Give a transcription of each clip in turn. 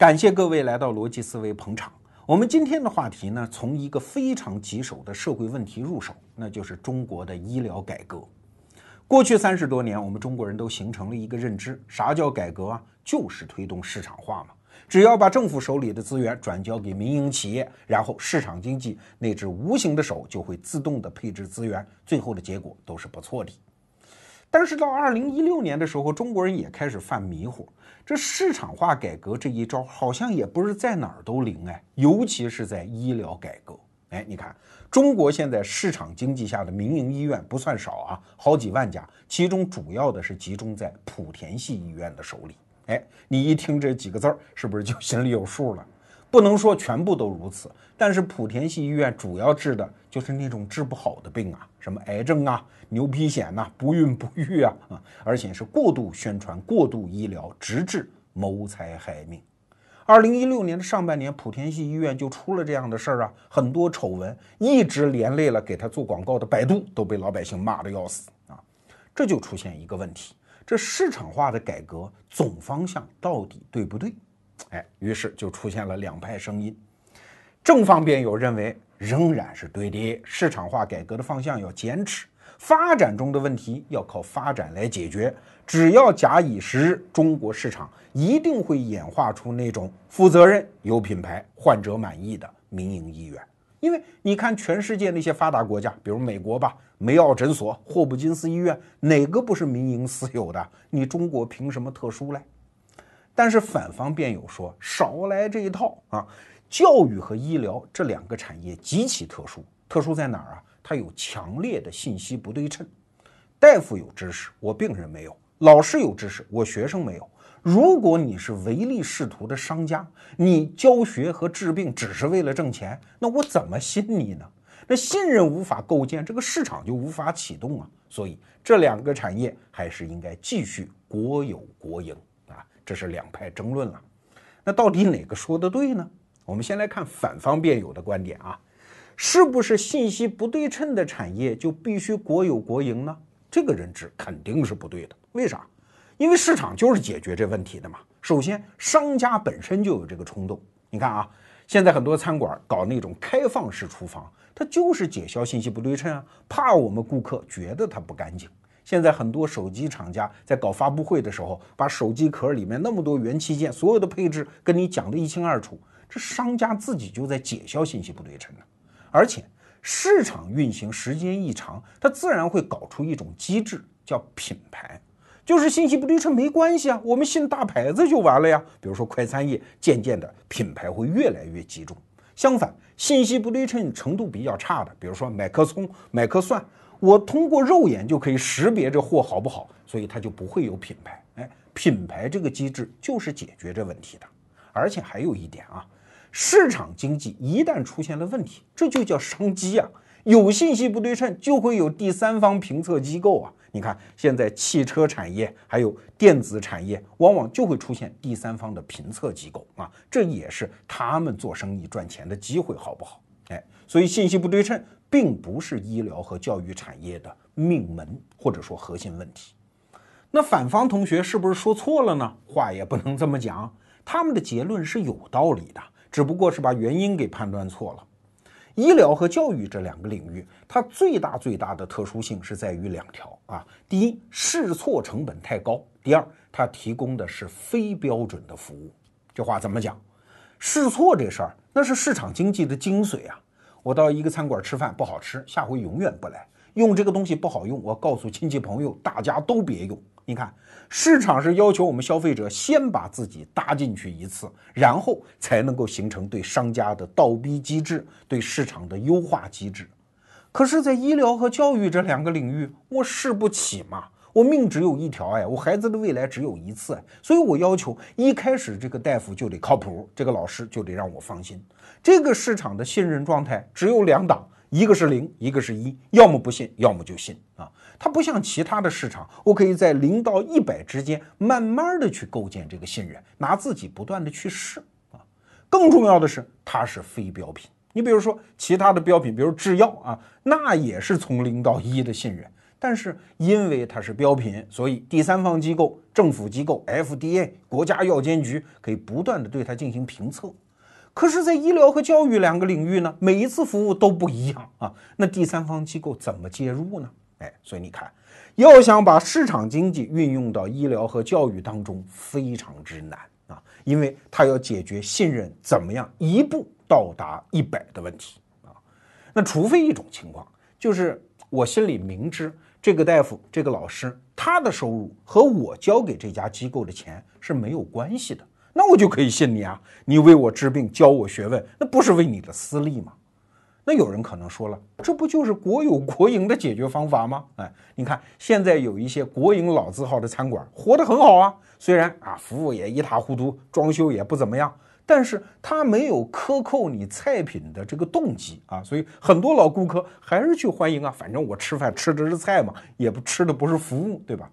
感谢各位来到逻辑思维捧场。我们今天的话题呢，从一个非常棘手的社会问题入手，那就是中国的医疗改革。过去三十多年，我们中国人都形成了一个认知：啥叫改革啊？就是推动市场化嘛。只要把政府手里的资源转交给民营企业，然后市场经济那只无形的手就会自动的配置资源，最后的结果都是不错的。但是到二零一六年的时候，中国人也开始犯迷糊，这市场化改革这一招好像也不是在哪儿都灵哎，尤其是在医疗改革。哎，你看中国现在市场经济下的民营医院不算少啊，好几万家，其中主要的是集中在莆田系医院的手里。哎，你一听这几个字儿，是不是就心里有数了？不能说全部都如此，但是莆田系医院主要治的就是那种治不好的病啊，什么癌症啊、牛皮癣呐、不孕不育啊啊，而且是过度宣传、过度医疗，直至谋财害命。二零一六年的上半年，莆田系医院就出了这样的事儿啊，很多丑闻，一直连累了给他做广告的百度，都被老百姓骂得要死啊。这就出现一个问题。这市场化的改革总方向到底对不对？哎，于是就出现了两派声音。正方辩友认为仍然是对的，市场化改革的方向要坚持，发展中的问题要靠发展来解决。只要假以时日，中国市场一定会演化出那种负责任、有品牌、患者满意的民营医院。因为你看，全世界那些发达国家，比如美国吧，梅奥诊所、霍普金斯医院，哪个不是民营私有的？你中国凭什么特殊嘞？但是反方辩友说，少来这一套啊！教育和医疗这两个产业极其特殊，特殊在哪儿啊？它有强烈的信息不对称，大夫有知识，我病人没有；老师有知识，我学生没有。如果你是唯利是图的商家，你教学和治病只是为了挣钱，那我怎么信你呢？那信任无法构建，这个市场就无法启动啊！所以这两个产业还是应该继续国有国营！这是两派争论了。那到底哪个说的对呢？我们先来看反方辩友的观点啊，是不是信息不对称的产业就必须国有国营呢？这个认知肯定是不对的。为啥？因为市场就是解决这问题的嘛。首先，商家本身就有这个冲动。你看啊，现在很多餐馆搞那种开放式厨房，它就是解消信息不对称啊，怕我们顾客觉得它不干净。现在很多手机厂家在搞发布会的时候，把手机壳里面那么多元器件，所有的配置跟你讲的一清二楚，这商家自己就在解消信息不对称呢。而且市场运行时间一长，它自然会搞出一种机制，叫品牌。就是信息不对称没关系啊，我们信大牌子就完了呀。比如说快餐业，渐渐的品牌会越来越集中。相反，信息不对称程度比较差的，比如说买颗葱、买颗蒜，我通过肉眼就可以识别这货好不好，所以它就不会有品牌。哎，品牌这个机制就是解决这问题的。而且还有一点啊，市场经济一旦出现了问题，这就叫商机啊。有信息不对称，就会有第三方评测机构啊。你看，现在汽车产业还有电子产业，往往就会出现第三方的评测机构啊，这也是他们做生意赚钱的机会，好不好？哎，所以信息不对称并不是医疗和教育产业的命门或者说核心问题。那反方同学是不是说错了呢？话也不能这么讲，他们的结论是有道理的，只不过是把原因给判断错了。医疗和教育这两个领域，它最大最大的特殊性是在于两条啊。第一，试错成本太高；第二，它提供的是非标准的服务。这话怎么讲？试错这事儿，那是市场经济的精髓啊。我到一个餐馆吃饭不好吃，下回永远不来。用这个东西不好用，我告诉亲戚朋友，大家都别用。你看，市场是要求我们消费者先把自己搭进去一次，然后才能够形成对商家的倒逼机制，对市场的优化机制。可是，在医疗和教育这两个领域，我试不起嘛，我命只有一条，哎，我孩子的未来只有一次，所以我要求一开始这个大夫就得靠谱，这个老师就得让我放心。这个市场的信任状态只有两档。一个是零，一个是一，要么不信，要么就信啊。它不像其他的市场，我可以在零到一百之间慢慢的去构建这个信任，拿自己不断的去试啊。更重要的是，它是非标品。你比如说其他的标品，比如制药啊，那也是从零到一的信任。但是因为它是标品，所以第三方机构、政府机构、FDA 国家药监局可以不断的对它进行评测。可是，在医疗和教育两个领域呢，每一次服务都不一样啊。那第三方机构怎么介入呢？哎，所以你看，要想把市场经济运用到医疗和教育当中，非常之难啊，因为它要解决信任怎么样一步到达一百的问题啊。那除非一种情况，就是我心里明知这个大夫、这个老师他的收入和我交给这家机构的钱是没有关系的。那我就可以信你啊！你为我治病，教我学问，那不是为你的私利吗？那有人可能说了，这不就是国有国营的解决方法吗？哎，你看现在有一些国营老字号的餐馆活得很好啊，虽然啊服务也一塌糊涂，装修也不怎么样，但是他没有克扣你菜品的这个动机啊，所以很多老顾客还是去欢迎啊。反正我吃饭吃的是菜嘛，也不吃的不是服务，对吧？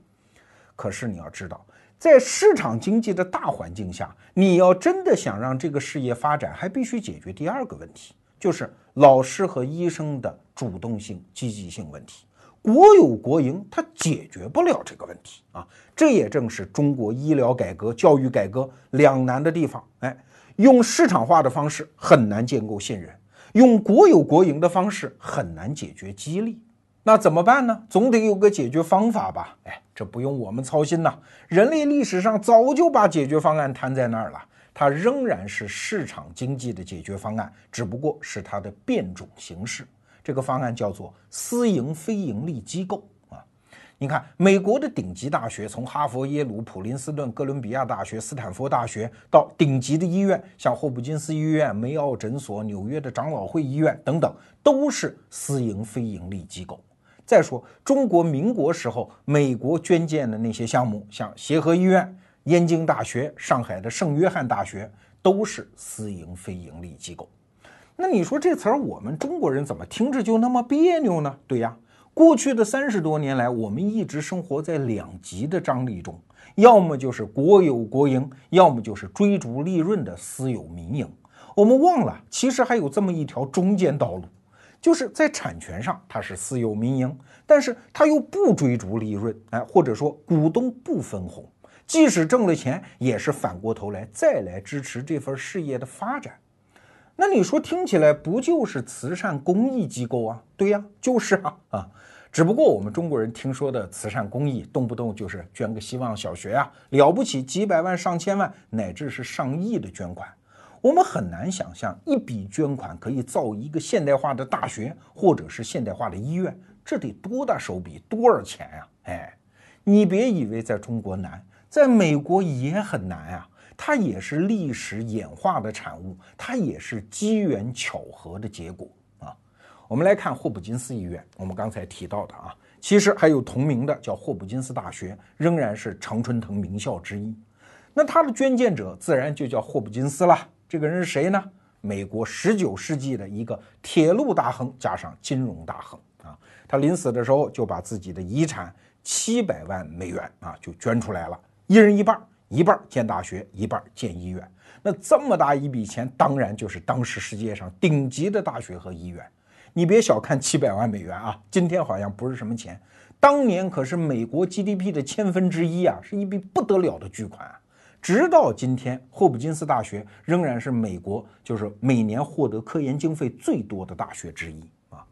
可是你要知道。在市场经济的大环境下，你要真的想让这个事业发展，还必须解决第二个问题，就是老师和医生的主动性、积极性问题。国有国营，它解决不了这个问题啊！这也正是中国医疗改革、教育改革两难的地方。哎，用市场化的方式很难建构信任，用国有国营的方式很难解决激励。那怎么办呢？总得有个解决方法吧？哎，这不用我们操心呐。人类历史上早就把解决方案摊在那儿了，它仍然是市场经济的解决方案，只不过是它的变种形式。这个方案叫做私营非盈利机构啊。你看，美国的顶级大学，从哈佛、耶鲁、普林斯顿、哥伦比亚大学、斯坦福大学，到顶级的医院，像霍普金斯医院、梅奥诊所、纽约的长老会医院等等，都是私营非盈利机构。再说，中国民国时候，美国捐建的那些项目，像协和医院、燕京大学、上海的圣约翰大学，都是私营非盈利机构。那你说这词儿，我们中国人怎么听着就那么别扭呢？对呀，过去的三十多年来，我们一直生活在两极的张力中，要么就是国有国营，要么就是追逐利润的私有民营。我们忘了，其实还有这么一条中间道路。就是在产权上它是私有民营，但是它又不追逐利润，哎，或者说股东不分红，即使挣了钱，也是反过头来再来支持这份事业的发展。那你说听起来不就是慈善公益机构啊？对呀，就是啊啊！只不过我们中国人听说的慈善公益，动不动就是捐个希望小学啊，了不起几百万、上千万，乃至是上亿的捐款。我们很难想象一笔捐款可以造一个现代化的大学，或者是现代化的医院，这得多大手笔，多少钱呀？哎，你别以为在中国难，在美国也很难啊。它也是历史演化的产物，它也是机缘巧合的结果啊。我们来看霍普金斯医院，我们刚才提到的啊，其实还有同名的叫霍普金斯大学，仍然是常春藤名校之一。那它的捐建者自然就叫霍普金斯了。这个人是谁呢？美国十九世纪的一个铁路大亨加上金融大亨啊。他临死的时候就把自己的遗产七百万美元啊就捐出来了，一人一半，一半建大学，一半建医院。那这么大一笔钱，当然就是当时世界上顶级的大学和医院。你别小看七百万美元啊，今天好像不是什么钱，当年可是美国 GDP 的千分之一啊，是一笔不得了的巨款。直到今天，霍普金斯大学仍然是美国就是每年获得科研经费最多的大学之一啊。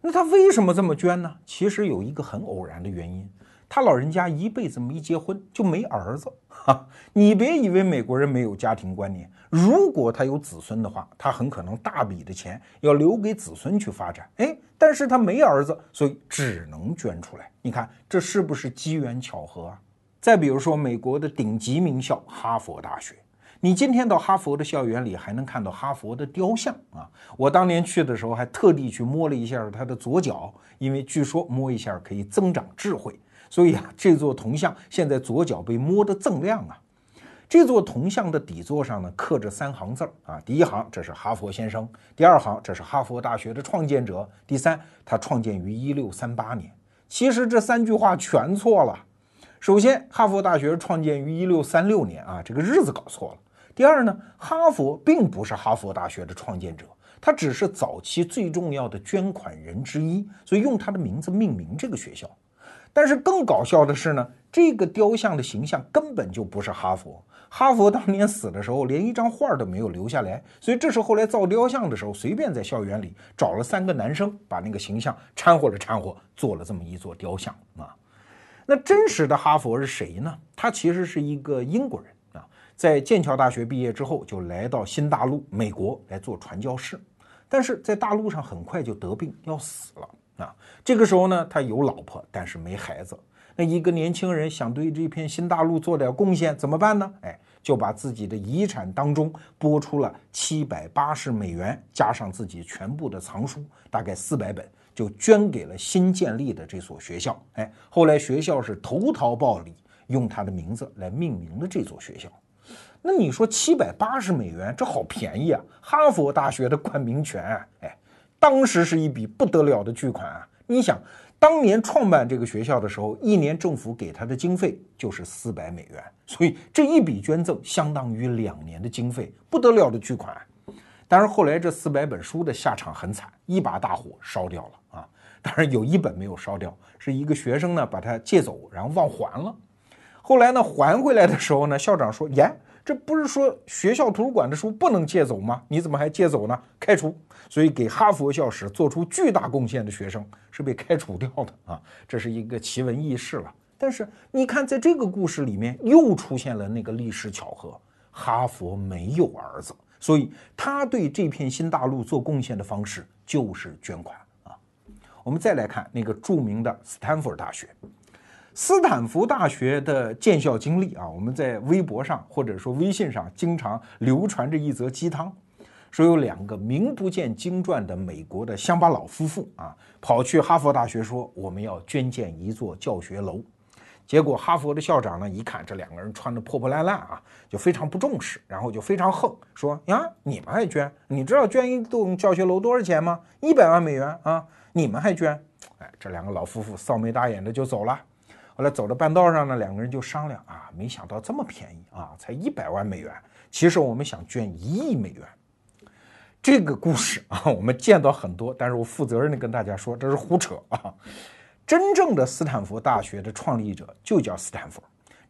那他为什么这么捐呢？其实有一个很偶然的原因，他老人家一辈子没结婚，就没儿子。哈，你别以为美国人没有家庭观念，如果他有子孙的话，他很可能大笔的钱要留给子孙去发展。哎，但是他没儿子，所以只能捐出来。你看这是不是机缘巧合啊？再比如说，美国的顶级名校哈佛大学，你今天到哈佛的校园里还能看到哈佛的雕像啊！我当年去的时候还特地去摸了一下他的左脚，因为据说摸一下可以增长智慧，所以啊，这座铜像现在左脚被摸得锃亮啊！这座铜像的底座上呢刻着三行字儿啊，第一行这是哈佛先生，第二行这是哈佛大学的创建者，第三他创建于一六三八年。其实这三句话全错了。首先，哈佛大学创建于一六三六年啊，这个日子搞错了。第二呢，哈佛并不是哈佛大学的创建者，他只是早期最重要的捐款人之一，所以用他的名字命名这个学校。但是更搞笑的是呢，这个雕像的形象根本就不是哈佛。哈佛当年死的时候，连一张画都没有留下来，所以这是后来造雕像的时候，随便在校园里找了三个男生，把那个形象掺和着掺和，做了这么一座雕像啊。那真实的哈佛是谁呢？他其实是一个英国人啊，在剑桥大学毕业之后，就来到新大陆美国来做传教士，但是在大陆上很快就得病要死了啊。这个时候呢，他有老婆，但是没孩子。那一个年轻人想对这片新大陆做点贡献，怎么办呢？哎，就把自己的遗产当中拨出了七百八十美元，加上自己全部的藏书，大概四百本，就捐给了新建立的这所学校。哎，后来学校是投桃报李，用他的名字来命名了这所学校。那你说七百八十美元，这好便宜啊！哈佛大学的冠名权，哎，当时是一笔不得了的巨款啊！你想。当年创办这个学校的时候，一年政府给他的经费就是四百美元，所以这一笔捐赠相当于两年的经费，不得了的巨款。但是后来这四百本书的下场很惨，一把大火烧掉了啊！当然有一本没有烧掉，是一个学生呢把它借走，然后忘还了。后来呢还回来的时候呢，校长说：“耶。”这不是说学校图书馆的书不能借走吗？你怎么还借走呢？开除！所以给哈佛校史做出巨大贡献的学生是被开除掉的啊！这是一个奇闻异事了。但是你看，在这个故事里面又出现了那个历史巧合：哈佛没有儿子，所以他对这片新大陆做贡献的方式就是捐款啊。我们再来看那个著名的斯坦福大学。斯坦福大学的建校经历啊，我们在微博上或者说微信上经常流传着一则鸡汤，说有两个名不见经传的美国的乡巴佬夫妇啊，跑去哈佛大学说我们要捐建一座教学楼，结果哈佛的校长呢一看这两个人穿的破破烂烂啊，就非常不重视，然后就非常横，说呀你们还捐？你知道捐一栋教学楼多少钱吗？一百万美元啊！你们还捐？哎，这两个老夫妇臊眉大眼的就走了。后来走到半道上呢，两个人就商量啊，没想到这么便宜啊，才一百万美元。其实我们想捐一亿美元。这个故事啊，我们见到很多，但是我负责任的跟大家说，这是胡扯啊！真正的斯坦福大学的创立者就叫斯坦福，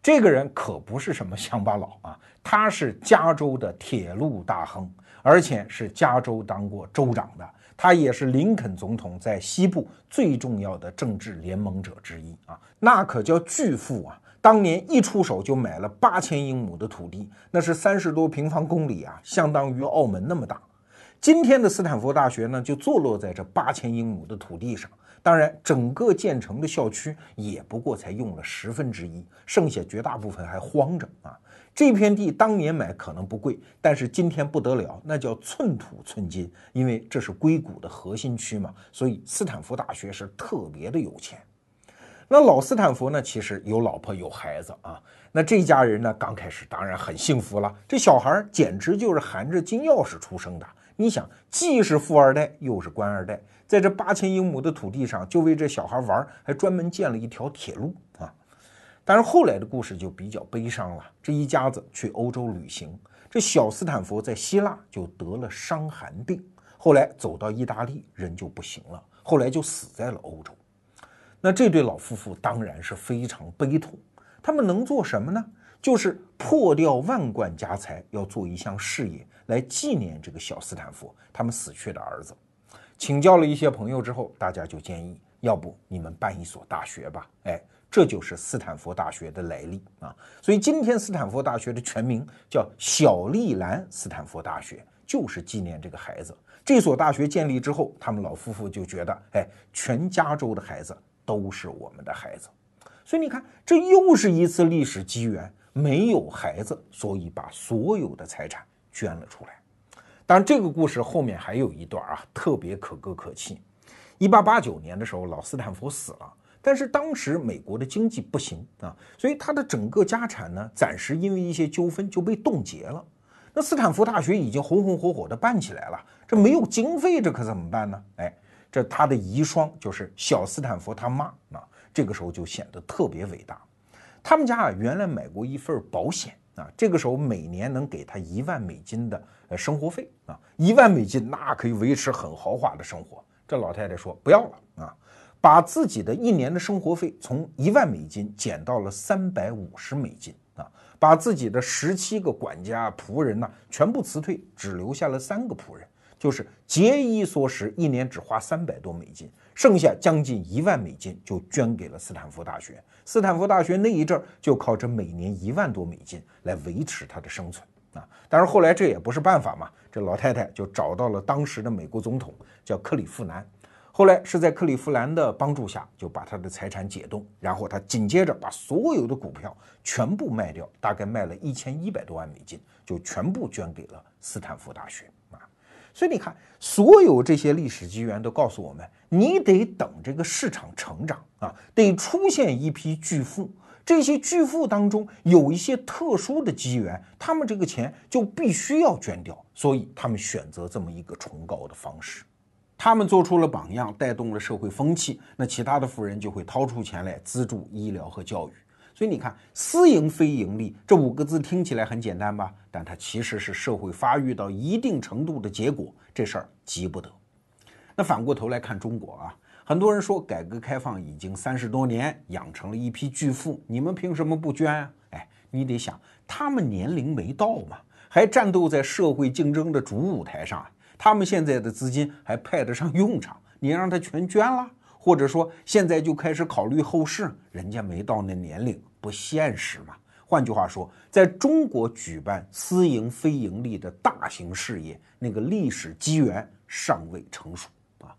这个人可不是什么乡巴佬啊，他是加州的铁路大亨，而且是加州当过州长的。他也是林肯总统在西部最重要的政治联盟者之一啊，那可叫巨富啊！当年一出手就买了八千英亩的土地，那是三十多平方公里啊，相当于澳门那么大。今天的斯坦福大学呢，就坐落在这八千英亩的土地上。当然，整个建成的校区也不过才用了十分之一，剩下绝大部分还荒着啊。这片地当年买可能不贵，但是今天不得了，那叫寸土寸金，因为这是硅谷的核心区嘛，所以斯坦福大学是特别的有钱。那老斯坦福呢，其实有老婆有孩子啊。那这家人呢，刚开始当然很幸福了，这小孩简直就是含着金钥匙出生的。你想，既是富二代，又是官二代，在这八千英亩的土地上，就为这小孩玩，还专门建了一条铁路。但是后来的故事就比较悲伤了。这一家子去欧洲旅行，这小斯坦福在希腊就得了伤寒病，后来走到意大利人就不行了，后来就死在了欧洲。那这对老夫妇当然是非常悲痛。他们能做什么呢？就是破掉万贯家财，要做一项事业来纪念这个小斯坦福他们死去的儿子。请教了一些朋友之后，大家就建议，要不你们办一所大学吧？哎。这就是斯坦福大学的来历啊，所以今天斯坦福大学的全名叫小利兰斯坦福大学，就是纪念这个孩子。这所大学建立之后，他们老夫妇就觉得，哎，全加州的孩子都是我们的孩子。所以你看，这又是一次历史机缘，没有孩子，所以把所有的财产捐了出来。当然，这个故事后面还有一段啊，特别可歌可泣。一八八九年的时候，老斯坦福死了。但是当时美国的经济不行啊，所以他的整个家产呢，暂时因为一些纠纷就被冻结了。那斯坦福大学已经红红火火的办起来了，这没有经费，这可怎么办呢？哎，这他的遗孀就是小斯坦福他妈啊，这个时候就显得特别伟大。他们家啊，原来买过一份保险啊，这个时候每年能给他一万美金的生活费啊，一万美金那可以维持很豪华的生活。这老太太说不要了啊。把自己的一年的生活费从一万美金减到了三百五十美金啊，把自己的十七个管家仆人呢全部辞退，只留下了三个仆人，就是节衣缩食，一年只花三百多美金，剩下将近一万美金就捐给了斯坦福大学。斯坦福大学那一阵儿就靠着每年一万多美金来维持他的生存啊。但是后来这也不是办法嘛，这老太太就找到了当时的美国总统，叫克里夫兰。后来是在克利夫兰的帮助下，就把他的财产解冻，然后他紧接着把所有的股票全部卖掉，大概卖了一千一百多万美金，就全部捐给了斯坦福大学啊。所以你看，所有这些历史机缘都告诉我们，你得等这个市场成长啊，得出现一批巨富，这些巨富当中有一些特殊的机缘，他们这个钱就必须要捐掉，所以他们选择这么一个崇高的方式。他们做出了榜样，带动了社会风气，那其他的富人就会掏出钱来资助医疗和教育。所以你看，私营非盈利这五个字听起来很简单吧？但它其实是社会发育到一定程度的结果，这事儿急不得。那反过头来看中国啊，很多人说改革开放已经三十多年，养成了一批巨富，你们凭什么不捐啊？哎，你得想，他们年龄没到嘛，还战斗在社会竞争的主舞台上。他们现在的资金还派得上用场，你让他全捐了，或者说现在就开始考虑后事，人家没到那年龄，不现实嘛。换句话说，在中国举办私营非盈利的大型事业，那个历史机缘尚未成熟啊。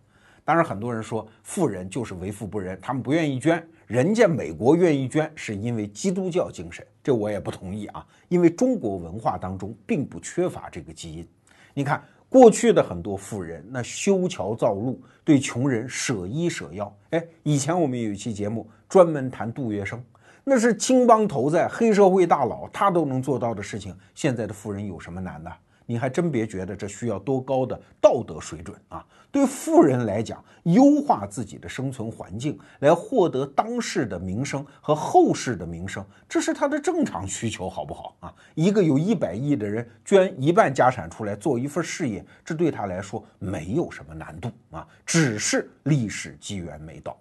当然，很多人说富人就是为富不仁，他们不愿意捐，人家美国愿意捐是因为基督教精神，这我也不同意啊，因为中国文化当中并不缺乏这个基因，你看。过去的很多富人，那修桥造路，对穷人舍医舍药。哎，以前我们有一期节目专门谈杜月笙，那是青帮头子、黑社会大佬，他都能做到的事情。现在的富人有什么难的？你还真别觉得这需要多高的道德水准啊！对富人来讲，优化自己的生存环境，来获得当世的名声和后世的名声，这是他的正常需求，好不好啊？一个有一百亿的人捐一半家产出来做一份事业，这对他来说没有什么难度啊，只是历史机缘没到。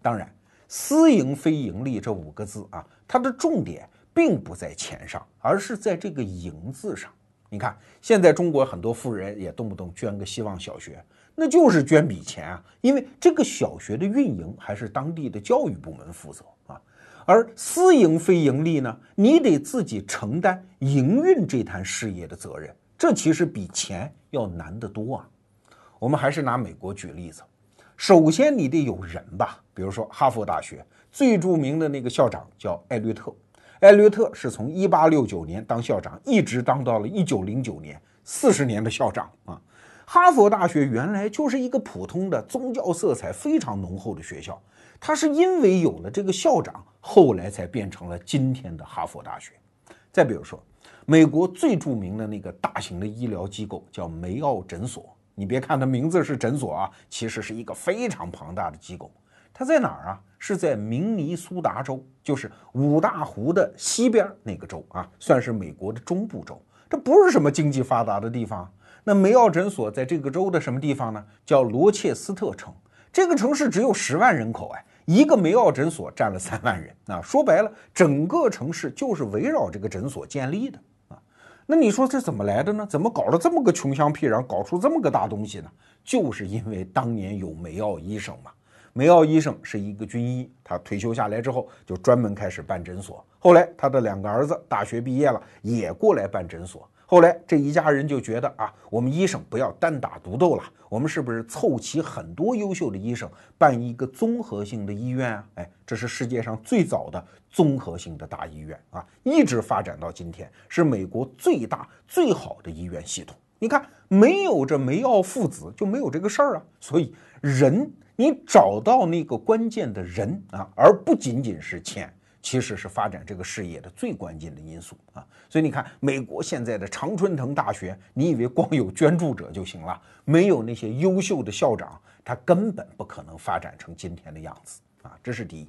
当然，私营非盈利这五个字啊，它的重点并不在钱上，而是在这个“盈”字上。你看，现在中国很多富人也动不动捐个希望小学，那就是捐笔钱啊，因为这个小学的运营还是当地的教育部门负责啊。而私营非盈利呢，你得自己承担营运这摊事业的责任，这其实比钱要难得多啊。我们还是拿美国举例子，首先你得有人吧，比如说哈佛大学最著名的那个校长叫艾略特。艾略特是从一八六九年当校长，一直当到了一九零九年，四十年的校长啊。哈佛大学原来就是一个普通的宗教色彩非常浓厚的学校，它是因为有了这个校长，后来才变成了今天的哈佛大学。再比如说，美国最著名的那个大型的医疗机构叫梅奥诊所，你别看它名字是诊所啊，其实是一个非常庞大的机构。它在哪儿啊？是在明尼苏达州，就是五大湖的西边那个州啊，算是美国的中部州。这不是什么经济发达的地方。那梅奥诊所在这个州的什么地方呢？叫罗切斯特城。这个城市只有十万人口，哎，一个梅奥诊所占了三万人啊。说白了，整个城市就是围绕这个诊所建立的啊。那你说这怎么来的呢？怎么搞了这么个穷乡僻壤，搞出这么个大东西呢？就是因为当年有梅奥医生嘛。梅奥医生是一个军医，他退休下来之后就专门开始办诊所。后来他的两个儿子大学毕业了，也过来办诊所。后来这一家人就觉得啊，我们医生不要单打独斗了，我们是不是凑齐很多优秀的医生，办一个综合性的医院啊？哎，这是世界上最早的综合性的大医院啊，一直发展到今天，是美国最大最好的医院系统。你看，没有这梅奥父子就没有这个事儿啊。所以人。你找到那个关键的人啊，而不仅仅是钱，其实是发展这个事业的最关键的因素啊。所以你看，美国现在的常春藤大学，你以为光有捐助者就行了？没有那些优秀的校长，他根本不可能发展成今天的样子啊。这是第一。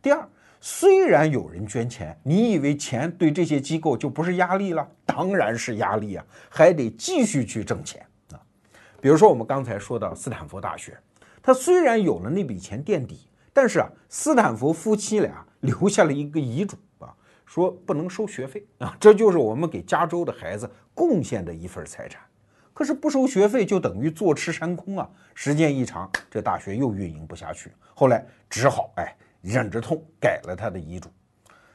第二，虽然有人捐钱，你以为钱对这些机构就不是压力了？当然是压力啊，还得继续去挣钱啊。比如说我们刚才说到斯坦福大学。他虽然有了那笔钱垫底，但是啊，斯坦福夫妻俩留下了一个遗嘱啊，说不能收学费啊，这就是我们给加州的孩子贡献的一份财产。可是不收学费就等于坐吃山空啊！时间一长，这大学又运营不下去，后来只好哎忍着痛改了他的遗嘱。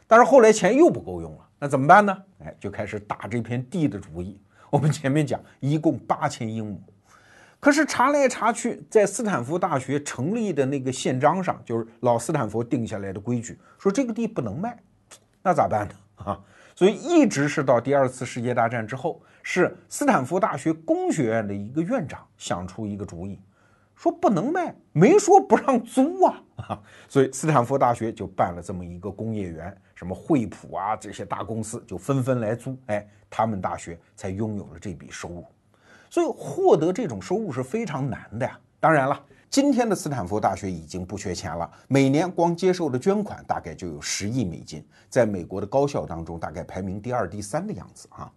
但是后来钱又不够用了，那怎么办呢？哎，就开始打这片地的主意。我们前面讲，一共八千英亩，可是查来查去，在斯坦福大学成立的那个宪章上，就是老斯坦福定下来的规矩，说这个地不能卖，那咋办呢？啊，所以一直是到第二次世界大战之后。是斯坦福大学工学院的一个院长想出一个主意，说不能卖，没说不让租啊，所以斯坦福大学就办了这么一个工业园，什么惠普啊这些大公司就纷纷来租，哎，他们大学才拥有了这笔收入，所以获得这种收入是非常难的呀。当然了，今天的斯坦福大学已经不缺钱了，每年光接受的捐款大概就有十亿美金，在美国的高校当中大概排名第二、第三的样子啊。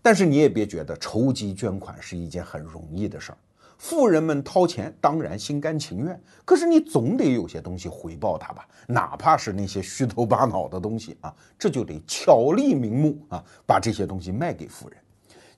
但是你也别觉得筹集捐款是一件很容易的事儿，富人们掏钱当然心甘情愿，可是你总得有些东西回报他吧，哪怕是那些虚头巴脑的东西啊，这就得巧立名目啊，把这些东西卖给富人。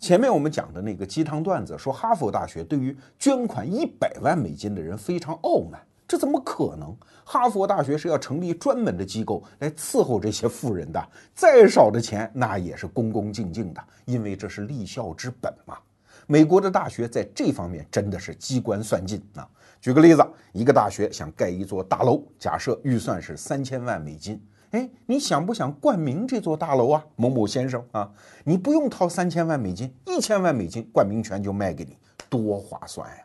前面我们讲的那个鸡汤段子说，哈佛大学对于捐款一百万美金的人非常傲慢。这怎么可能？哈佛大学是要成立专门的机构来伺候这些富人的，再少的钱那也是恭恭敬敬的，因为这是立校之本嘛。美国的大学在这方面真的是机关算尽啊。举个例子，一个大学想盖一座大楼，假设预算是三千万美金，哎，你想不想冠名这座大楼啊，某某先生啊？你不用掏三千万美金，一千万美金冠名权就卖给你，多划算呀！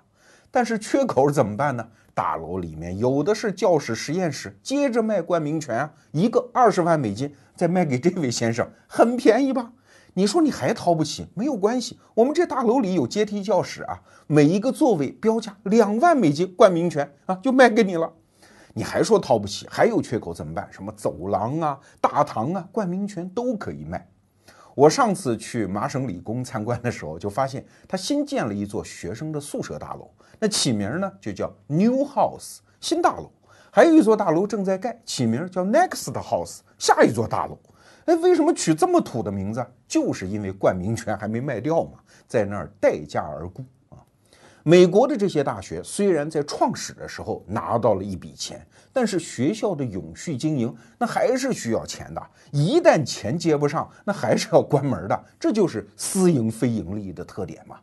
但是缺口怎么办呢？大楼里面有的是教室、实验室，接着卖冠名权啊，一个二十万美金，再卖给这位先生，很便宜吧？你说你还掏不起？没有关系，我们这大楼里有阶梯教室啊，每一个座位标价两万美金，冠名权啊就卖给你了。你还说掏不起？还有缺口怎么办？什么走廊啊、大堂啊，冠名权都可以卖。我上次去麻省理工参观的时候，就发现他新建了一座学生的宿舍大楼。那起名呢，就叫 New House 新大楼，还有一座大楼正在盖，起名叫 Next House 下一座大楼。哎，为什么取这么土的名字？就是因为冠名权还没卖掉嘛，在那儿待价而沽。美国的这些大学虽然在创始的时候拿到了一笔钱，但是学校的永续经营那还是需要钱的，一旦钱接不上，那还是要关门的。这就是私营非盈利的特点嘛。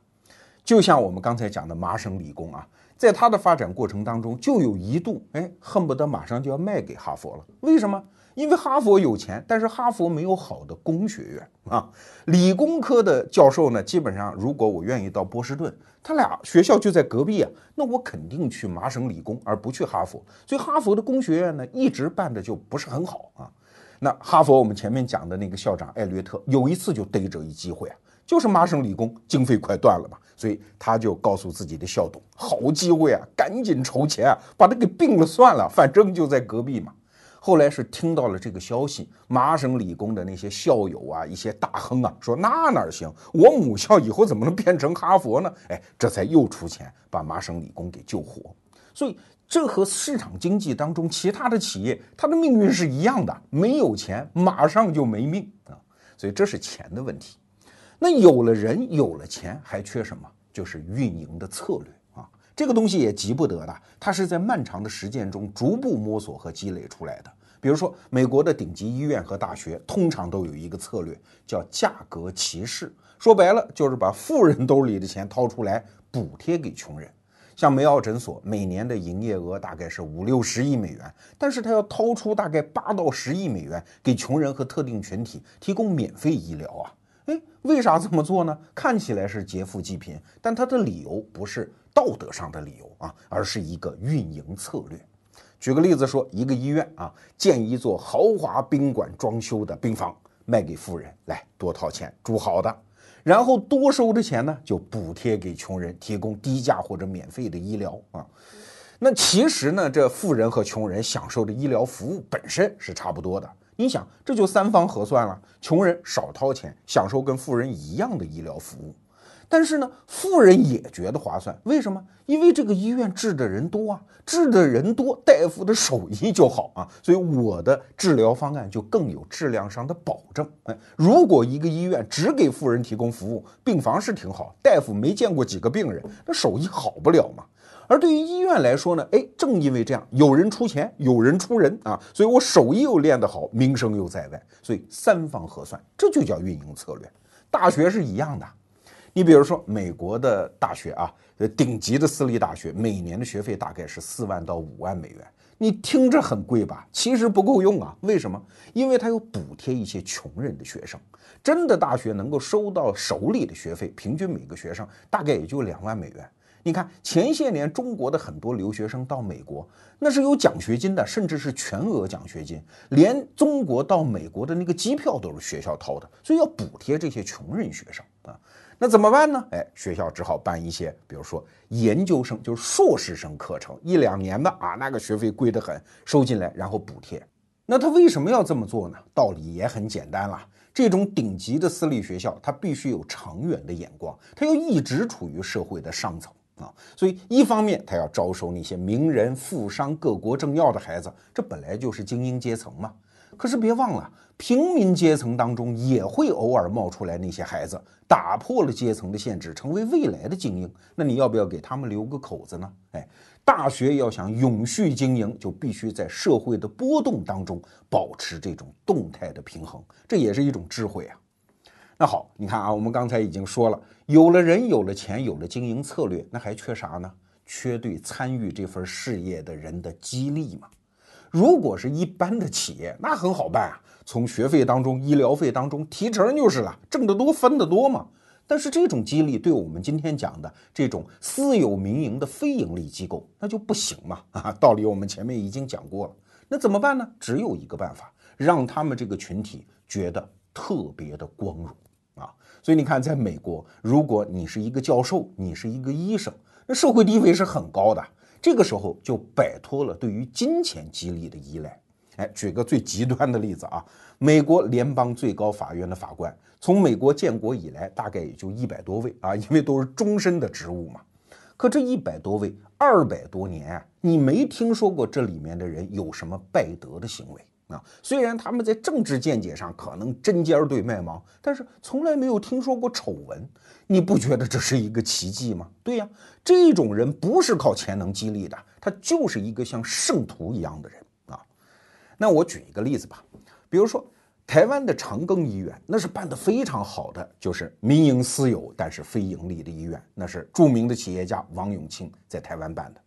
就像我们刚才讲的麻省理工啊，在它的发展过程当中，就有一度哎，恨不得马上就要卖给哈佛了。为什么？因为哈佛有钱，但是哈佛没有好的工学院啊。理工科的教授呢，基本上如果我愿意到波士顿，他俩学校就在隔壁啊，那我肯定去麻省理工，而不去哈佛。所以哈佛的工学院呢，一直办的就不是很好啊。那哈佛我们前面讲的那个校长艾略特，有一次就逮着一机会啊。就是麻省理工经费快断了嘛，所以他就告诉自己的校董：“好机会啊，赶紧筹钱啊，把它给并了算了，反正就在隔壁嘛。”后来是听到了这个消息，麻省理工的那些校友啊，一些大亨啊，说那哪行？我母校以后怎么能变成哈佛呢？哎，这才又出钱把麻省理工给救活。所以这和市场经济当中其他的企业，它的命运是一样的，没有钱马上就没命啊。所以这是钱的问题。那有了人，有了钱，还缺什么？就是运营的策略！这个东西也急不得的，它是在漫长的实践中逐步摸索和积累出来的。比如说，美国的顶级医院和大学通常都有一个策略，叫价格歧视。说白了，就是把富人兜里的钱掏出来补贴给穷人。像梅奥诊所每年的营业额大概是五六十亿美元，但是他要掏出大概八到十亿美元给穷人和特定群体提供免费医疗啊！哎，为啥这么做呢？看起来是劫富济贫，但他的理由不是道德上的理由啊，而是一个运营策略。举个例子说，一个医院啊，建一座豪华宾馆装修的病房，卖给富人来多掏钱住好的，然后多收的钱呢，就补贴给穷人，提供低价或者免费的医疗啊。那其实呢，这富人和穷人享受的医疗服务本身是差不多的。你想，这就三方核算了，穷人少掏钱，享受跟富人一样的医疗服务。但是呢，富人也觉得划算，为什么？因为这个医院治的人多啊，治的人多，大夫的手艺就好啊，所以我的治疗方案就更有质量上的保证。哎，如果一个医院只给富人提供服务，病房是挺好，大夫没见过几个病人，那手艺好不了嘛。而对于医院来说呢，哎，正因为这样，有人出钱，有人出人啊，所以我手艺又练得好，名声又在外，所以三方核算，这就叫运营策略。大学是一样的。你比如说，美国的大学啊，顶级的私立大学，每年的学费大概是四万到五万美元。你听着很贵吧？其实不够用啊。为什么？因为它有补贴一些穷人的学生。真的大学能够收到手里的学费，平均每个学生大概也就两万美元。你看前些年中国的很多留学生到美国，那是有奖学金的，甚至是全额奖学金，连中国到美国的那个机票都是学校掏的，所以要补贴这些穷人学生啊。那怎么办呢？哎，学校只好办一些，比如说研究生，就是硕士生课程，一两年的啊，那个学费贵得很，收进来然后补贴。那他为什么要这么做呢？道理也很简单了，这种顶级的私立学校，它必须有长远的眼光，它要一直处于社会的上层啊。所以一方面，他要招收那些名人、富商、各国政要的孩子，这本来就是精英阶层嘛。可是别忘了，平民阶层当中也会偶尔冒出来那些孩子，打破了阶层的限制，成为未来的精英。那你要不要给他们留个口子呢？哎，大学要想永续经营，就必须在社会的波动当中保持这种动态的平衡，这也是一种智慧啊。那好，你看啊，我们刚才已经说了，有了人，有了钱，有了经营策略，那还缺啥呢？缺对参与这份事业的人的激励嘛。如果是一般的企业，那很好办啊，从学费当中、医疗费当中提成就是了，挣得多分得多嘛。但是这种激励对我们今天讲的这种私有民营的非盈利机构，那就不行嘛啊！道理我们前面已经讲过了，那怎么办呢？只有一个办法，让他们这个群体觉得特别的光荣啊。所以你看，在美国，如果你是一个教授，你是一个医生，那社会地位是很高的。这个时候就摆脱了对于金钱激励的依赖。哎，举个最极端的例子啊，美国联邦最高法院的法官，从美国建国以来，大概也就一百多位啊，因为都是终身的职务嘛。可这一百多位，二百多年啊，你没听说过这里面的人有什么败德的行为。啊，虽然他们在政治见解上可能针尖对麦芒，但是从来没有听说过丑闻。你不觉得这是一个奇迹吗？对呀，这种人不是靠钱能激励的，他就是一个像圣徒一样的人。那我举一个例子吧，比如说台湾的长庚医院，那是办得非常好的，就是民营私有但是非盈利的医院，那是著名的企业家王永庆在台湾办的。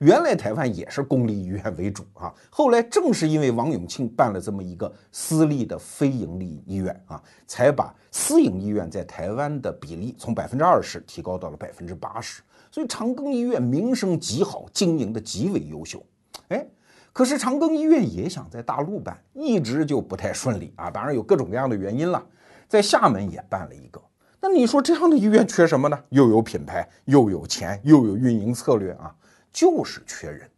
原来台湾也是公立医院为主啊，后来正是因为王永庆办了这么一个私立的非盈利医院啊，才把私营医院在台湾的比例从百分之二十提高到了百分之八十。所以长庚医院名声极好，经营的极为优秀。哎，可是长庚医院也想在大陆办，一直就不太顺利啊。当然有各种各样的原因了，在厦门也办了一个。那你说这样的医院缺什么呢？又有品牌，又有钱，又有运营策略啊。就是缺人，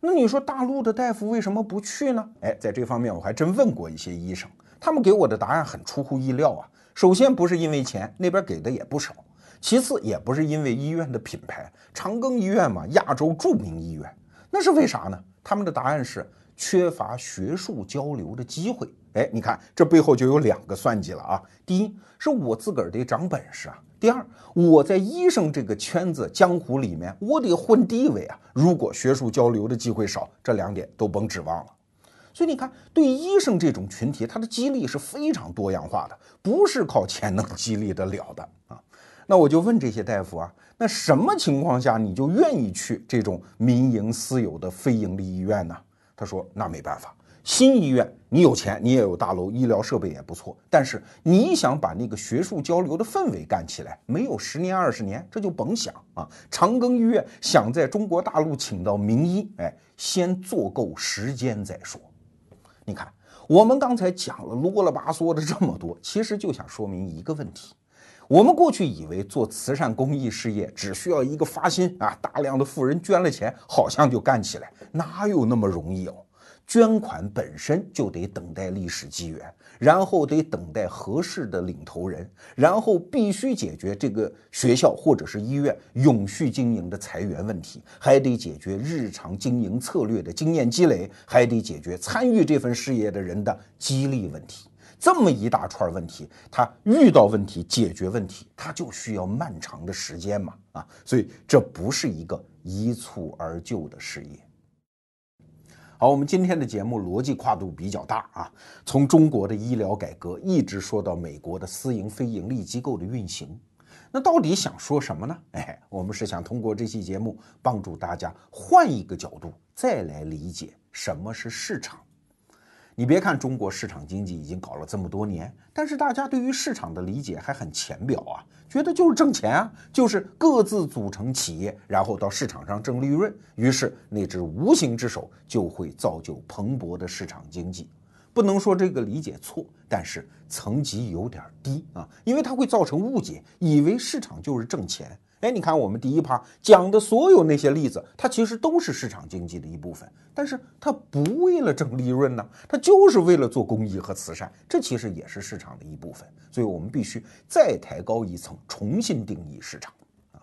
那你说大陆的大夫为什么不去呢？哎，在这方面我还真问过一些医生，他们给我的答案很出乎意料啊。首先不是因为钱，那边给的也不少；其次也不是因为医院的品牌，长庚医院嘛，亚洲著名医院，那是为啥呢？他们的答案是缺乏学术交流的机会。哎，你看这背后就有两个算计了啊。第一是我自个儿得长本事啊。第二，我在医生这个圈子江湖里面，我得混地位啊。如果学术交流的机会少，这两点都甭指望了。所以你看，对医生这种群体，他的激励是非常多样化的，不是靠钱能激励得了的啊。那我就问这些大夫啊，那什么情况下你就愿意去这种民营私有的非盈利医院呢？他说，那没办法。新医院，你有钱，你也有大楼，医疗设备也不错，但是你想把那个学术交流的氛围干起来，没有十年二十年，这就甭想啊！长庚医院想在中国大陆请到名医，哎，先做够时间再说。你看，我们刚才讲了啰里吧嗦的这么多，其实就想说明一个问题：我们过去以为做慈善公益事业只需要一个发心啊，大量的富人捐了钱，好像就干起来，哪有那么容易哦？捐款本身就得等待历史机缘，然后得等待合适的领头人，然后必须解决这个学校或者是医院永续经营的裁员问题，还得解决日常经营策略的经验积累，还得解决参与这份事业的人的激励问题。这么一大串问题，他遇到问题解决问题，他就需要漫长的时间嘛啊，所以这不是一个一蹴而就的事业。好，我们今天的节目逻辑跨度比较大啊，从中国的医疗改革一直说到美国的私营非盈利机构的运行，那到底想说什么呢？哎，我们是想通过这期节目帮助大家换一个角度再来理解什么是市场。你别看中国市场经济已经搞了这么多年，但是大家对于市场的理解还很浅表啊，觉得就是挣钱啊，就是各自组成企业，然后到市场上挣利润，于是那只无形之手就会造就蓬勃的市场经济。不能说这个理解错，但是层级有点低啊，因为它会造成误解，以为市场就是挣钱。哎，你看我们第一趴讲的所有那些例子，它其实都是市场经济的一部分，但是它不为了挣利润呢，它就是为了做公益和慈善，这其实也是市场的一部分。所以我们必须再抬高一层，重新定义市场啊。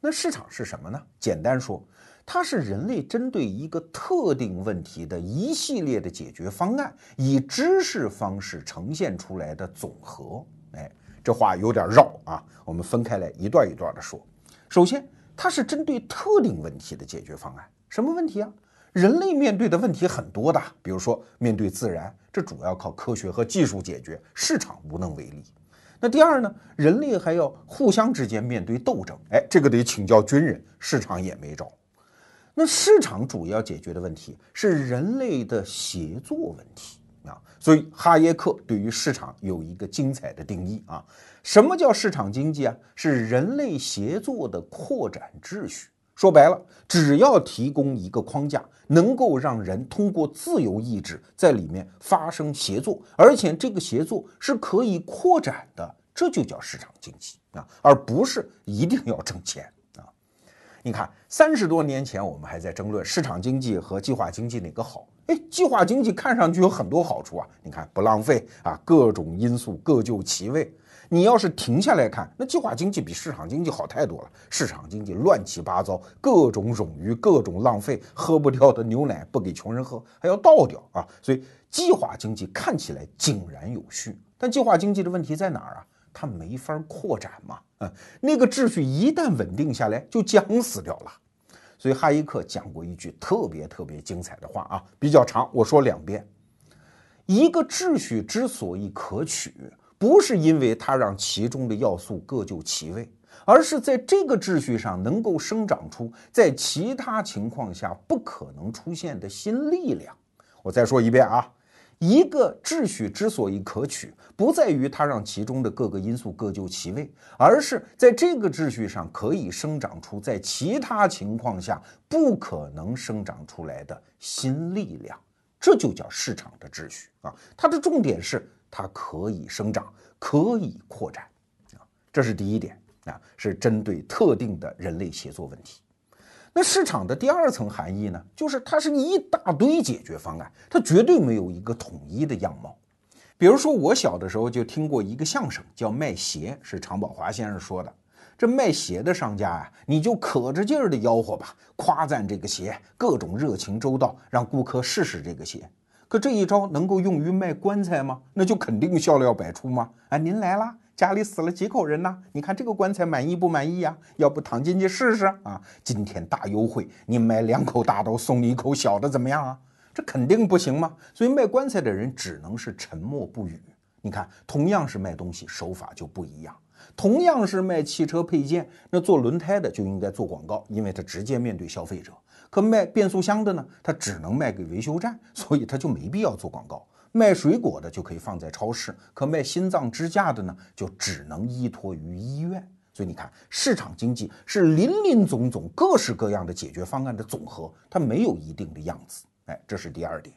那市场是什么呢？简单说，它是人类针对一个特定问题的一系列的解决方案，以知识方式呈现出来的总和。哎，这话有点绕啊，我们分开来一段一段的说。首先，它是针对特定问题的解决方案。什么问题啊？人类面对的问题很多的，比如说面对自然，这主要靠科学和技术解决，市场无能为力。那第二呢？人类还要互相之间面对斗争，哎，这个得请教军人，市场也没招。那市场主要解决的问题是人类的协作问题。所以哈耶克对于市场有一个精彩的定义啊。什么叫市场经济啊？是人类协作的扩展秩序。说白了，只要提供一个框架，能够让人通过自由意志在里面发生协作，而且这个协作是可以扩展的，这就叫市场经济啊，而不是一定要挣钱啊。你看，三十多年前我们还在争论市场经济和计划经济哪个好，哎，计划经济看上去有很多好处啊，你看不浪费啊，各种因素各就其位。你要是停下来看，那计划经济比市场经济好太多了。市场经济乱七八糟，各种冗余，各种浪费，喝不掉的牛奶不给穷人喝，还要倒掉啊！所以计划经济看起来井然有序，但计划经济的问题在哪儿啊？它没法扩展嘛。嗯，那个秩序一旦稳定下来，就僵死掉了。所以哈耶克讲过一句特别特别精彩的话啊，比较长，我说两遍：一个秩序之所以可取。不是因为它让其中的要素各就其位，而是在这个秩序上能够生长出在其他情况下不可能出现的新力量。我再说一遍啊，一个秩序之所以可取，不在于它让其中的各个因素各就其位，而是在这个秩序上可以生长出在其他情况下不可能生长出来的新力量。这就叫市场的秩序啊！它的重点是。它可以生长，可以扩展，啊，这是第一点啊，是针对特定的人类协作问题。那市场的第二层含义呢，就是它是一大堆解决方案，它绝对没有一个统一的样貌。比如说，我小的时候就听过一个相声，叫卖鞋，是常宝华先生说的。这卖鞋的商家啊，你就可着劲儿的吆喝吧，夸赞这个鞋，各种热情周到，让顾客试试这个鞋。可这一招能够用于卖棺材吗？那就肯定笑料百出吗？啊，您来啦，家里死了几口人呢？你看这个棺材满意不满意呀？要不躺进去试试啊？今天大优惠，你买两口大的送你一口小的，怎么样啊？这肯定不行吗？所以卖棺材的人只能是沉默不语。你看，同样是卖东西，手法就不一样。同样是卖汽车配件，那做轮胎的就应该做广告，因为他直接面对消费者。可卖变速箱的呢，他只能卖给维修站，所以他就没必要做广告。卖水果的就可以放在超市，可卖心脏支架的呢，就只能依托于医院。所以你看，市场经济是林林总总、各式各样的解决方案的总和，它没有一定的样子。哎，这是第二点。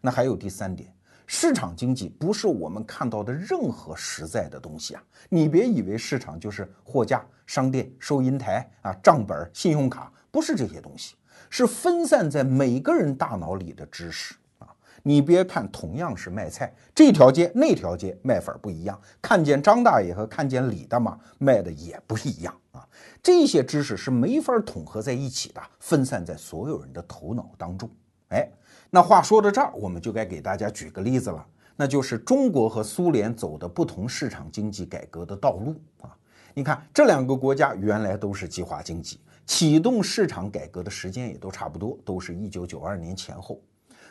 那还有第三点，市场经济不是我们看到的任何实在的东西啊！你别以为市场就是货架、商店、收银台啊、账本、信用卡，不是这些东西。是分散在每个人大脑里的知识啊，你别看同样是卖菜，这条街那条街卖法不一样，看见张大爷和看见李大妈卖的也不一样啊。这些知识是没法统合在一起的，分散在所有人的头脑当中。哎，那话说到这儿，我们就该给大家举个例子了，那就是中国和苏联走的不同市场经济改革的道路啊。你看，这两个国家原来都是计划经济，启动市场改革的时间也都差不多，都是一九九二年前后。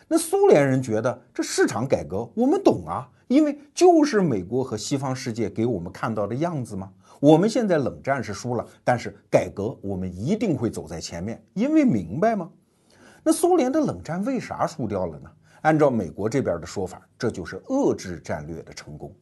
那苏联人觉得这市场改革我们懂啊，因为就是美国和西方世界给我们看到的样子嘛。我们现在冷战是输了，但是改革我们一定会走在前面，因为明白吗？那苏联的冷战为啥输掉了呢？按照美国这边的说法，这就是遏制战略的成功。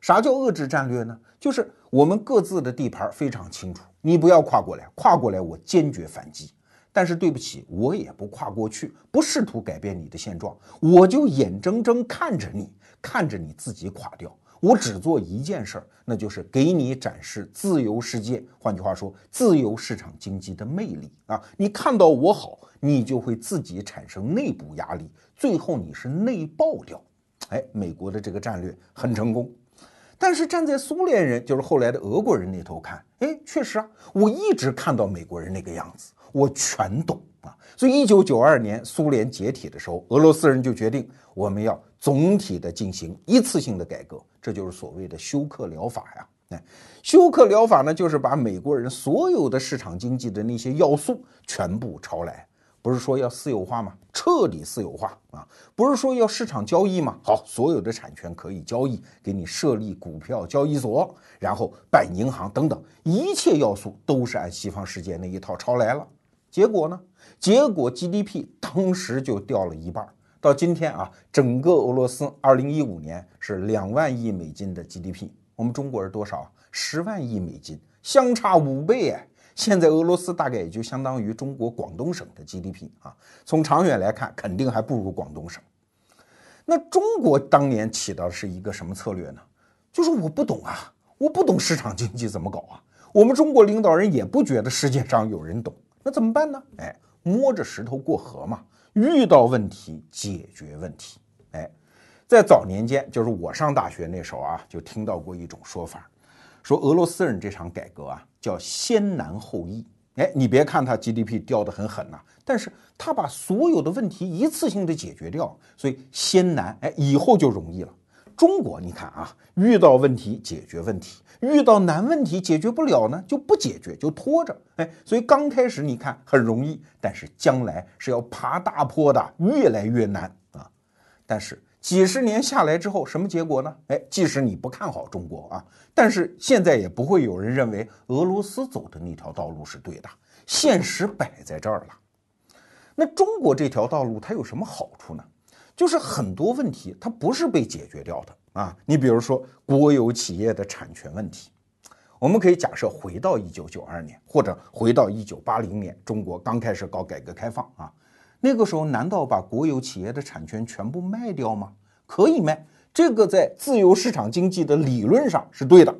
啥叫遏制战略呢？就是我们各自的地盘非常清楚，你不要跨过来，跨过来我坚决反击。但是对不起，我也不跨过去，不试图改变你的现状，我就眼睁睁看着你，看着你自己垮掉。我只做一件事儿，那就是给你展示自由世界，换句话说，自由市场经济的魅力啊！你看到我好，你就会自己产生内部压力，最后你是内爆掉。哎，美国的这个战略很成功。但是站在苏联人，就是后来的俄国人那头看，哎，确实啊，我一直看到美国人那个样子。我全懂啊，所以一九九二年苏联解体的时候，俄罗斯人就决定我们要总体的进行一次性的改革，这就是所谓的休克疗法呀。哎，休克疗法呢，就是把美国人所有的市场经济的那些要素全部抄来，不是说要私有化吗？彻底私有化啊，不是说要市场交易吗？好，所有的产权可以交易，给你设立股票交易所，然后办银行等等，一切要素都是按西方世界那一套抄来了。结果呢？结果 GDP 当时就掉了一半。到今天啊，整个俄罗斯二零一五年是两万亿美金的 GDP，我们中国是多少？十万亿美金，相差五倍哎！现在俄罗斯大概也就相当于中国广东省的 GDP 啊。从长远来看，肯定还不如广东省。那中国当年起到的是一个什么策略呢？就是我不懂啊，我不懂市场经济怎么搞啊。我们中国领导人也不觉得世界上有人懂。那怎么办呢？哎，摸着石头过河嘛。遇到问题解决问题。哎，在早年间，就是我上大学那时候啊，就听到过一种说法，说俄罗斯人这场改革啊叫先难后易。哎，你别看他 GDP 掉得很狠呐，但是他把所有的问题一次性的解决掉，所以先难，哎，以后就容易了。中国，你看啊，遇到问题解决问题，遇到难问题解决不了呢，就不解决，就拖着。哎，所以刚开始你看很容易，但是将来是要爬大坡的，越来越难啊。但是几十年下来之后，什么结果呢？哎，即使你不看好中国啊，但是现在也不会有人认为俄罗斯走的那条道路是对的。现实摆在这儿了，那中国这条道路它有什么好处呢？就是很多问题它不是被解决掉的啊！你比如说国有企业的产权问题，我们可以假设回到一九九二年，或者回到一九八零年，中国刚开始搞改革开放啊，那个时候难道把国有企业的产权全部卖掉吗？可以卖，这个在自由市场经济的理论上是对的，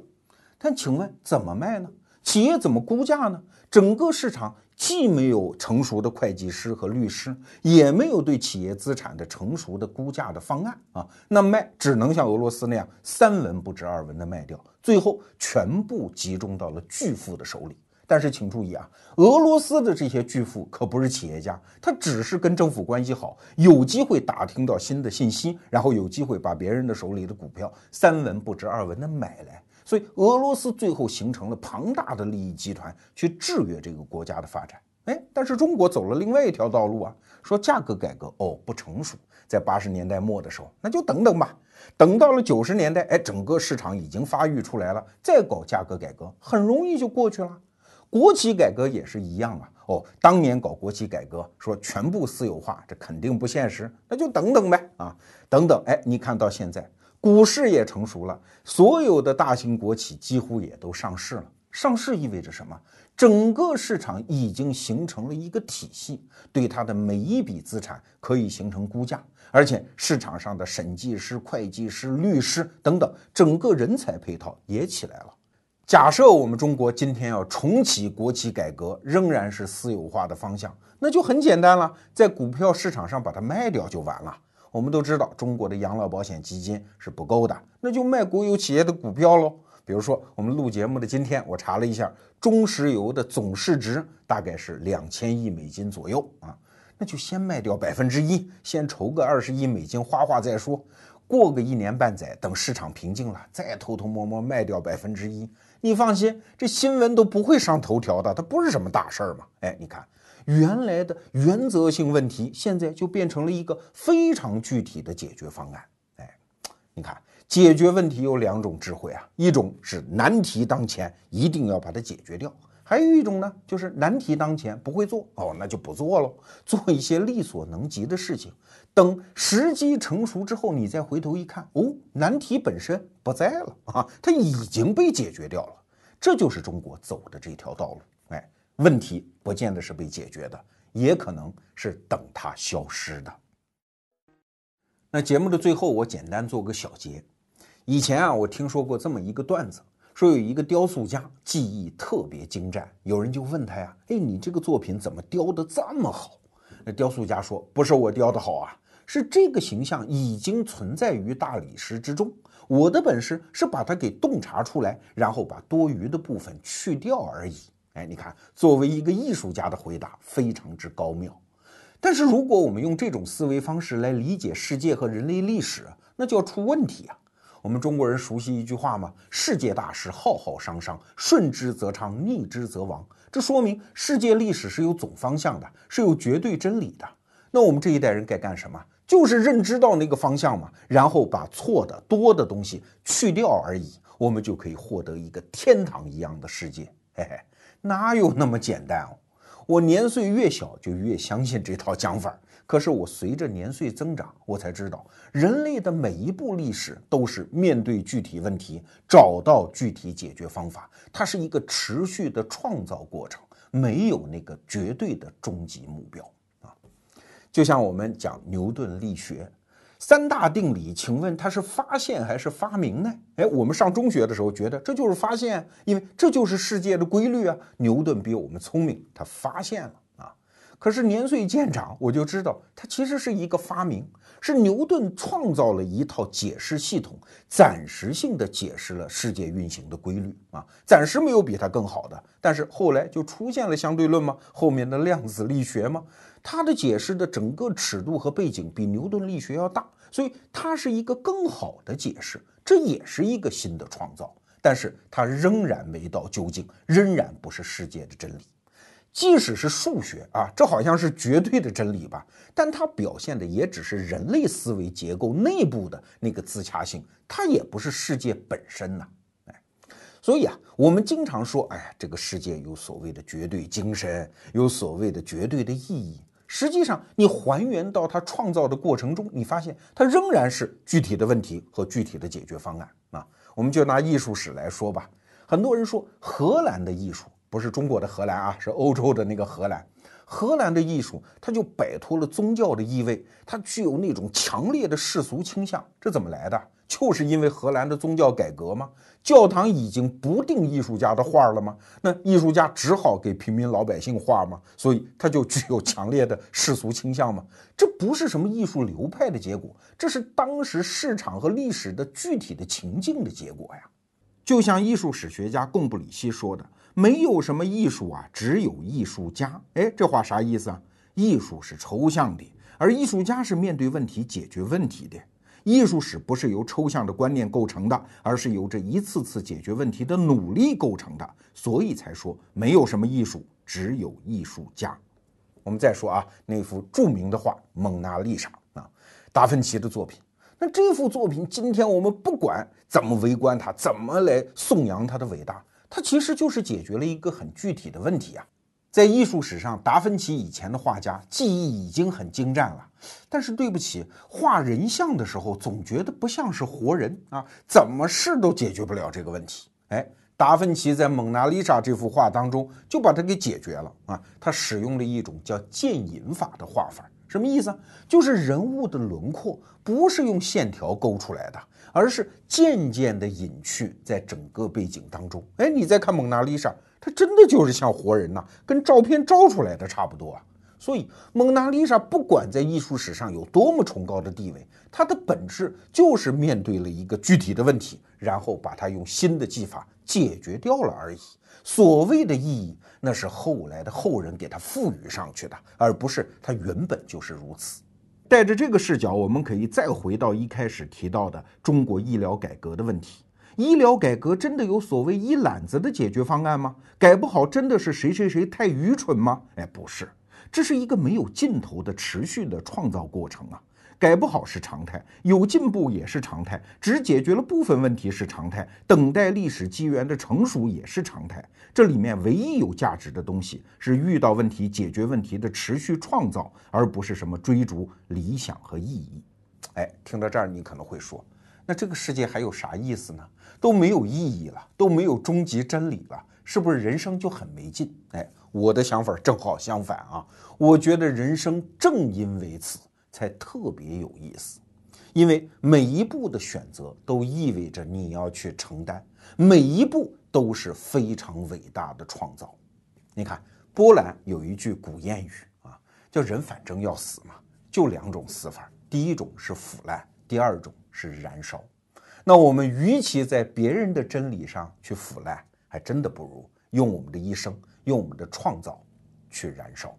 但请问怎么卖呢？企业怎么估价呢？整个市场。既没有成熟的会计师和律师，也没有对企业资产的成熟的估价的方案啊，那卖只能像俄罗斯那样三文不值二文的卖掉，最后全部集中到了巨富的手里。但是请注意啊，俄罗斯的这些巨富可不是企业家，他只是跟政府关系好，有机会打听到新的信息，然后有机会把别人的手里的股票三文不值二文的买来。所以俄罗斯最后形成了庞大的利益集团，去制约这个国家的发展。哎，但是中国走了另外一条道路啊，说价格改革哦不成熟，在八十年代末的时候，那就等等吧。等到了九十年代，哎，整个市场已经发育出来了，再搞价格改革很容易就过去了。国企改革也是一样啊。哦，当年搞国企改革，说全部私有化，这肯定不现实，那就等等呗啊，等等。哎，你看到现在。股市也成熟了，所有的大型国企几乎也都上市了。上市意味着什么？整个市场已经形成了一个体系，对它的每一笔资产可以形成估价，而且市场上的审计师、会计师、律师等等，整个人才配套也起来了。假设我们中国今天要重启国企改革，仍然是私有化的方向，那就很简单了，在股票市场上把它卖掉就完了。我们都知道中国的养老保险基金是不够的，那就卖国有企业的股票喽。比如说，我们录节目的今天，我查了一下，中石油的总市值大概是两千亿美金左右啊，那就先卖掉百分之一，先筹个二十亿美金花花再说。过个一年半载，等市场平静了，再偷偷摸摸卖掉百分之一。你放心，这新闻都不会上头条的，它不是什么大事儿嘛。哎，你看，原来的原则性问题，现在就变成了一个非常具体的解决方案。哎，你看。解决问题有两种智慧啊，一种是难题当前，一定要把它解决掉；还有一种呢，就是难题当前不会做哦，那就不做喽，做一些力所能及的事情。等时机成熟之后，你再回头一看，哦，难题本身不在了啊，它已经被解决掉了。这就是中国走的这条道路。问题不见得是被解决的，也可能是等它消失的。那节目的最后，我简单做个小结。以前啊，我听说过这么一个段子，说有一个雕塑家技艺特别精湛，有人就问他呀：“哎，你这个作品怎么雕得这么好？”那雕塑家说：“不是我雕的好啊，是这个形象已经存在于大理石之中，我的本事是把它给洞察出来，然后把多余的部分去掉而已。”哎，你看，作为一个艺术家的回答非常之高妙。但是如果我们用这种思维方式来理解世界和人类历史，那就要出问题啊。我们中国人熟悉一句话吗？世界大事浩浩汤汤，顺之则昌，逆之则亡。这说明世界历史是有总方向的，是有绝对真理的。那我们这一代人该干什么？就是认知到那个方向嘛，然后把错的多的东西去掉而已，我们就可以获得一个天堂一样的世界。嘿嘿，哪有那么简单哦？我年岁越小，就越相信这套讲法。可是我随着年岁增长，我才知道，人类的每一步历史都是面对具体问题，找到具体解决方法。它是一个持续的创造过程，没有那个绝对的终极目标啊。就像我们讲牛顿力学三大定理，请问它是发现还是发明呢？哎，我们上中学的时候觉得这就是发现，因为这就是世界的规律啊。牛顿比我们聪明，他发现了啊。可是年岁渐长，我就知道它其实是一个发明，是牛顿创造了一套解释系统，暂时性的解释了世界运行的规律啊，暂时没有比它更好的，但是后来就出现了相对论吗？后面的量子力学吗？它的解释的整个尺度和背景比牛顿力学要大，所以它是一个更好的解释，这也是一个新的创造，但是它仍然没到究竟，仍然不是世界的真理。即使是数学啊，这好像是绝对的真理吧？但它表现的也只是人类思维结构内部的那个自洽性，它也不是世界本身呐。哎，所以啊，我们经常说，哎呀，这个世界有所谓的绝对精神，有所谓的绝对的意义。实际上，你还原到它创造的过程中，你发现它仍然是具体的问题和具体的解决方案啊。我们就拿艺术史来说吧，很多人说荷兰的艺术。不是中国的荷兰啊，是欧洲的那个荷兰。荷兰的艺术，它就摆脱了宗教的意味，它具有那种强烈的世俗倾向。这怎么来的？就是因为荷兰的宗教改革吗？教堂已经不定艺术家的画了吗？那艺术家只好给平民老百姓画吗？所以它就具有强烈的世俗倾向吗？这不是什么艺术流派的结果，这是当时市场和历史的具体的情境的结果呀。就像艺术史学家贡布里希说的。没有什么艺术啊，只有艺术家。哎，这话啥意思啊？艺术是抽象的，而艺术家是面对问题、解决问题的。艺术史不是由抽象的观念构成的，而是由这一次次解决问题的努力构成的。所以才说没有什么艺术，只有艺术家。我们再说啊，那幅著名的画《蒙娜丽莎》啊，达芬奇的作品。那这幅作品，今天我们不管怎么围观它，怎么来颂扬它的伟大。它其实就是解决了一个很具体的问题啊，在艺术史上，达芬奇以前的画家技艺已经很精湛了，但是对不起，画人像的时候总觉得不像是活人啊，怎么试都解决不了这个问题。哎，达芬奇在《蒙娜丽莎》这幅画当中就把它给解决了啊，他使用了一种叫渐隐法的画法。什么意思？就是人物的轮廓不是用线条勾出来的，而是渐渐的隐去在整个背景当中。哎，你再看蒙娜丽莎，她真的就是像活人呐，跟照片照出来的差不多啊。所以，蒙娜丽莎不管在艺术史上有多么崇高的地位，它的本质就是面对了一个具体的问题，然后把它用新的技法解决掉了而已。所谓的意义，那是后来的后人给它赋予上去的，而不是它原本就是如此。带着这个视角，我们可以再回到一开始提到的中国医疗改革的问题。医疗改革真的有所谓一揽子的解决方案吗？改不好真的是谁谁谁太愚蠢吗？哎，不是，这是一个没有尽头的持续的创造过程啊。改不好是常态，有进步也是常态，只解决了部分问题是常态，等待历史机缘的成熟也是常态。这里面唯一有价值的东西是遇到问题解决问题的持续创造，而不是什么追逐理想和意义。哎，听到这儿你可能会说，那这个世界还有啥意思呢？都没有意义了，都没有终极真理了，是不是人生就很没劲？哎，我的想法正好相反啊，我觉得人生正因为此才特别有意思，因为每一步的选择都意味着你要去承担，每一步都是非常伟大的创造。你看，波兰有一句古谚语啊，叫“人反正要死嘛”，就两种死法，第一种是腐烂，第二种是燃烧。那我们与其在别人的真理上去腐烂，还真的不如用我们的一生，用我们的创造去燃烧。